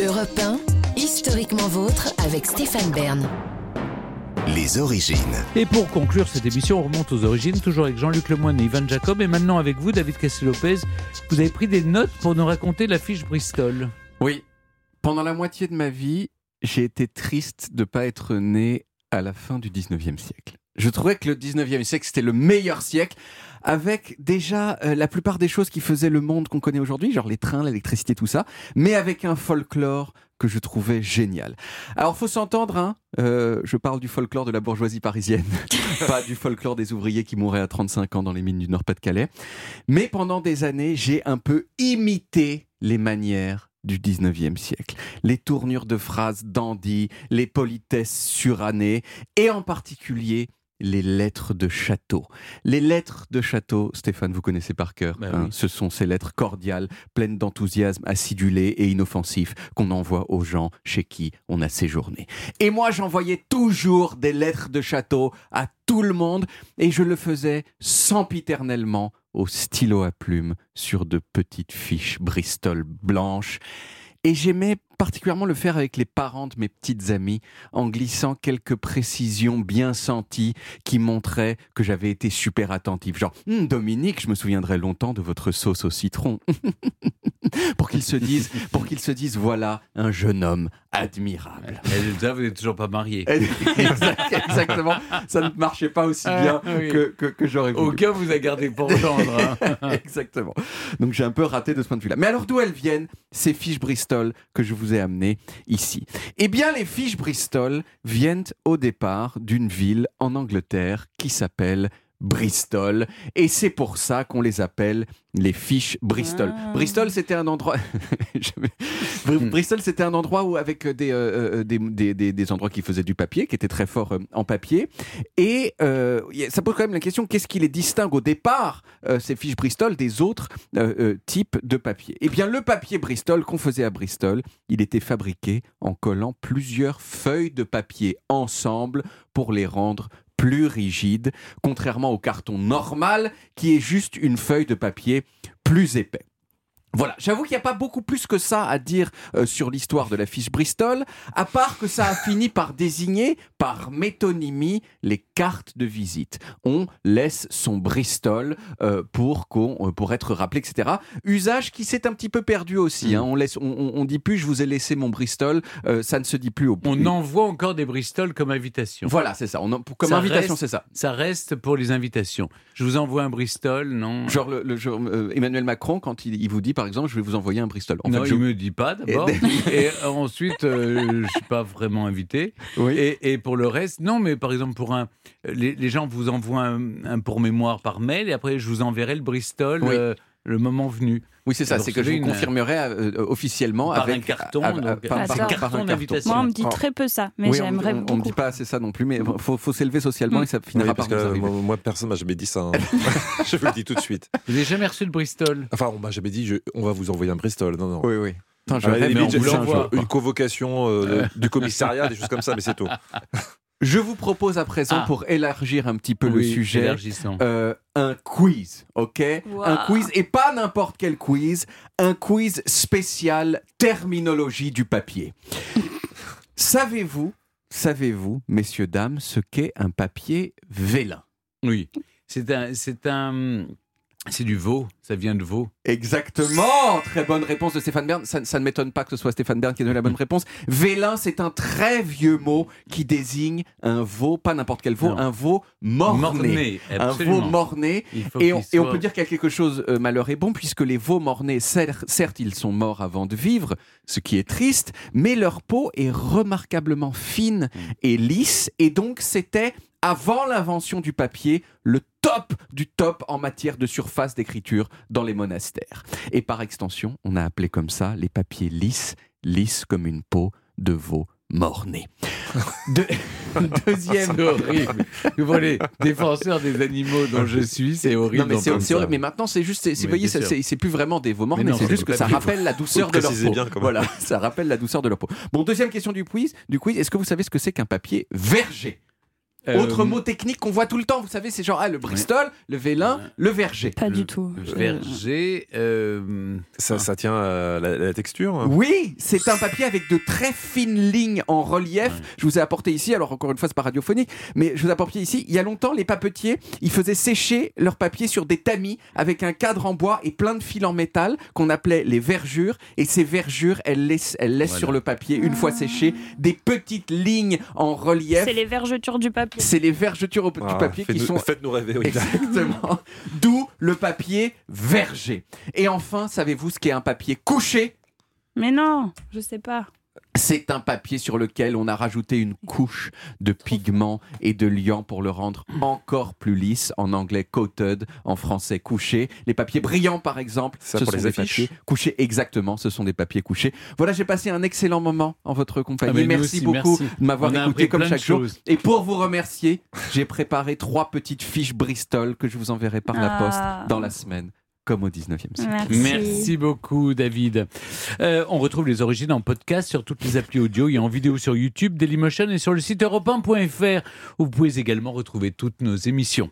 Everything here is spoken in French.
Europe 1, historiquement vôtre avec Stéphane Bern. Les origines. Et pour conclure cette émission, on remonte aux origines, toujours avec Jean-Luc Lemoyne et Ivan Jacob. Et maintenant avec vous, David Castel-Lopez. Vous avez pris des notes pour nous raconter la fiche Bristol. Oui. Pendant la moitié de ma vie, j'ai été triste de ne pas être né à la fin du 19e siècle. Je trouvais que le 19e siècle, c'était le meilleur siècle, avec déjà euh, la plupart des choses qui faisaient le monde qu'on connaît aujourd'hui, genre les trains, l'électricité, tout ça, mais avec un folklore que je trouvais génial. Alors, faut s'entendre, hein euh, je parle du folklore de la bourgeoisie parisienne, pas du folklore des ouvriers qui mouraient à 35 ans dans les mines du Nord-Pas-de-Calais. Mais pendant des années, j'ai un peu imité les manières du 19e siècle. Les tournures de phrases dandy, les politesses surannées, et en particulier les lettres de château. Les lettres de château, Stéphane, vous connaissez par cœur. Bah hein, oui. Ce sont ces lettres cordiales, pleines d'enthousiasme, acidulées et inoffensifs qu'on envoie aux gens chez qui on a séjourné. Et moi, j'envoyais toujours des lettres de château à tout le monde et je le faisais sempiternellement au stylo à plume sur de petites fiches Bristol blanches. Et j'aimais particulièrement le faire avec les parents de mes petites amies, en glissant quelques précisions bien senties qui montraient que j'avais été super attentif. Genre, Hum, Dominique, je me souviendrai longtemps de votre sauce au citron. pour qu'ils se disent, pour qu'ils se disent, voilà un jeune homme admirable. Et là, vous n'êtes toujours pas marié. Exact- Exactement. Ça ne marchait pas aussi bien Ah, oui. que, que, que j'aurais voulu. Aucun vous a gardé pour gendre. hein. Exactement. Donc j'ai un peu raté de ce point de vue-là. Mais alors d'où elles viennent, ces fiches Bristol que je vous ai amenées ici. Eh bien, les fiches Bristol viennent au départ d'une ville en Angleterre qui s'appelle Bristol. Et c'est pour ça qu'on les appelle les fiches Bristol. Ah. Bristol, c'était un endroit... Br- Bristol, c'était un endroit où, avec des, euh, euh, des, des, des- des endroits qui faisaient du papier, qui étaient très forts euh, en papier. Et euh, ça pose quand même la question, qu'est-ce qui les distingue au départ, euh, ces fiches Bristol, des autres euh, euh, types de papier? Eh bien, le papier Bristol qu'on faisait à Bristol, il était fabriqué en collant plusieurs feuilles de papier ensemble pour les rendre plus rigides, contrairement au carton normal qui est juste une feuille de papier plus épais. Voilà, j'avoue qu'il n'y a pas beaucoup plus que ça à dire euh, sur l'histoire de la fiche Bristol, à part que ça a fini par désigner, par métonymie, les cartes de visite. On laisse son Bristol euh, pour, qu'on, euh, pour être rappelé, etc. Usage qui s'est un petit peu perdu aussi. hein. On, laisse, on, dit plus je vous ai laissé mon Bristol, euh, ça ne se dit plus au On envoie encore des Bristol comme invitation. Voilà, c'est ça. On en- comme Ça invitation, reste- c'est ça. Ça reste pour les invitations. Je vous envoie un Bristol, non? Genre le, le- genre, euh, Emmanuel Macron, quand il, il vous dit, par exemple, je vais vous envoyer un Bristol. En non, fait, je- il me dit pas d'abord. Et, ensuite, je suis pas vraiment invité. Oui. Et, et pour le reste, non, mais par exemple, pour un, les, les gens vous envoient un, un pour mémoire par mail et après, je vous enverrai le Bristol Oui. euh, le moment venu. Oui, c'est ça, c'est que je vous confirmerai euh, officiellement Par avec un carton, ah, donc, ah, par- par- par carton d'invitation. Moi, on me dit très peu ça, mais Oui, j'aimerais on, on me beaucoup. dit pas assez ça non plus, mais faut, faut s'élever socialement Mm. et ça finira Oui, par parce que nous euh, arriver. moi, moi, personne m'a jamais dit ça. hein. je vous le dis tout de suite. Vous n'avez jamais reçu le Bristol? Enfin, on m'a jamais dit je- on va vous envoyer un Bristol. Non, non. Oui, oui. Attends, je À la rêve, limite, mais on j'ai vous un une convocation euh, du commissariat, des choses comme ça, mais c'est tout. Je vous propose à présent, Ah. pour élargir un petit peu le sujet, euh, un quiz, ok? Wow. Un quiz, et pas n'importe quel quiz, un quiz spécial terminologie du papier. savez-vous, savez-vous, messieurs, dames, ce qu'est un papier vélin? Oui. C'est un, c'est un, c'est du veau. Ça vient de veau. Exactement Très bonne réponse de Stéphane Bern. Ça, ça ne m'étonne pas que ce soit Stéphane Bern qui ait donné la bonne réponse. Vélin, c'est un très vieux mot qui désigne un veau, pas n'importe quel veau, Non. un veau morné. Morné, Un veau morné. Et on, et on peut dire qu'il y a quelque chose, euh, malheur est bon, puisque les veaux mornés, cer- certes, ils sont morts avant de vivre, ce qui est triste, mais leur peau est remarquablement fine Mm. et lisse, et donc c'était, avant l'invention du papier, le top du top en matière de surface d'écriture dans les monastères. Et par extension, on a appelé comme ça les papiers lisses, lisses comme une peau de veau morné. De- Deuxième. C'est horrible. Vous voyez, défenseur des animaux dont je suis, c'est horrible. Non mais c'est horrible. Mais maintenant c'est juste, c'est- voyez, c'est- plus vraiment des veaux morts, Mais mais c'est juste que ça rappelle la douceur de le leur peau. bien, voilà, ça rappelle la douceur de leur peau. Bon, deuxième question du quiz. Du quiz, est-ce que vous savez ce que c'est qu'un papier verger? Autre mot technique qu'on voit tout le temps, vous savez, c'est genre ah, le Bristol, le vélin, le verger. Pas du tout. Le verger. euh, Ça, ça tient à la, la texture Oui, c'est un papier avec de très fines lignes en relief. Je vous ai apporté ici, alors encore une fois, c'est pas radiophonique, mais je vous ai apporté ici. Il y a longtemps, les papetiers, ils faisaient sécher leur papier sur des tamis avec un cadre en bois et plein de fils en métal qu'on appelait les vergures. Et ces vergures, elles laissent, elles laissent Voilà. sur le papier, une fois séchées, des petites lignes en relief. C'est les vergetures du papier. C'est les vergetures au- du Ah, papier qui sont Faites-nous rêver, oui. Exactement. D'où le papier verger. Et enfin, savez-vous ce qu'est un papier couché? Mais non, je sais pas. C'est un papier sur lequel on a rajouté une couche de pigments et de liant pour le rendre encore plus lisse. En anglais, coated. En français, couché. Les papiers brillants, par exemple, Ça ce pour sont les des affiches papiers couchés. Exactement, ce sont des papiers couchés. Voilà, j'ai passé un excellent moment en votre compagnie. Ah, nous merci aussi, beaucoup merci. de m'avoir On a écouté appris comme plein de chaque jour. choses. Et pour vous remercier, j'ai préparé trois petites fiches Bristol que je vous enverrai par la Ah. poste dans la semaine, comme au 19e siècle. Merci. Merci beaucoup, David. Euh, on retrouve les origines en podcast sur toutes les applis audio et en vidéo sur YouTube, Dailymotion et sur le site europe1.fr où vous pouvez également retrouver toutes nos émissions.